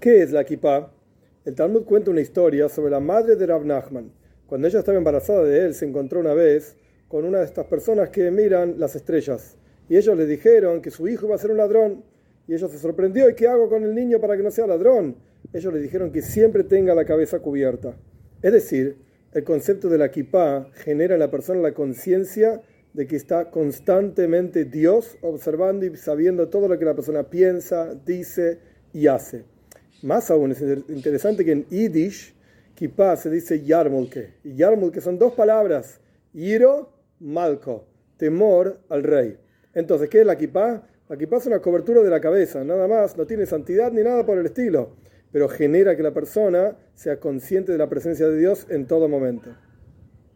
¿Qué es la kippah? El Talmud cuenta una historia sobre la madre de Rav Nachman. Cuando ella estaba embarazada de él, se encontró una vez con una de estas personas que miran las estrellas. Y ellos le dijeron que su hijo iba a ser un ladrón. Y ella se sorprendió, ¿y qué hago con el niño para que no sea ladrón? Ellos le dijeron que siempre tenga la cabeza cubierta. Es decir, el concepto de la kippah genera en la persona la conciencia de que está constantemente Dios observando y sabiendo todo lo que la persona piensa, dice y hace. Más aún es interesante que en Yiddish, kippah se dice yarmulke. Y yarmulke son dos palabras, iro, malko, temor al rey. Entonces, ¿qué es la kippah? La kippah es una cobertura de la cabeza, nada más, no tiene santidad ni nada por el estilo, pero genera que la persona sea consciente de la presencia de Dios en todo momento.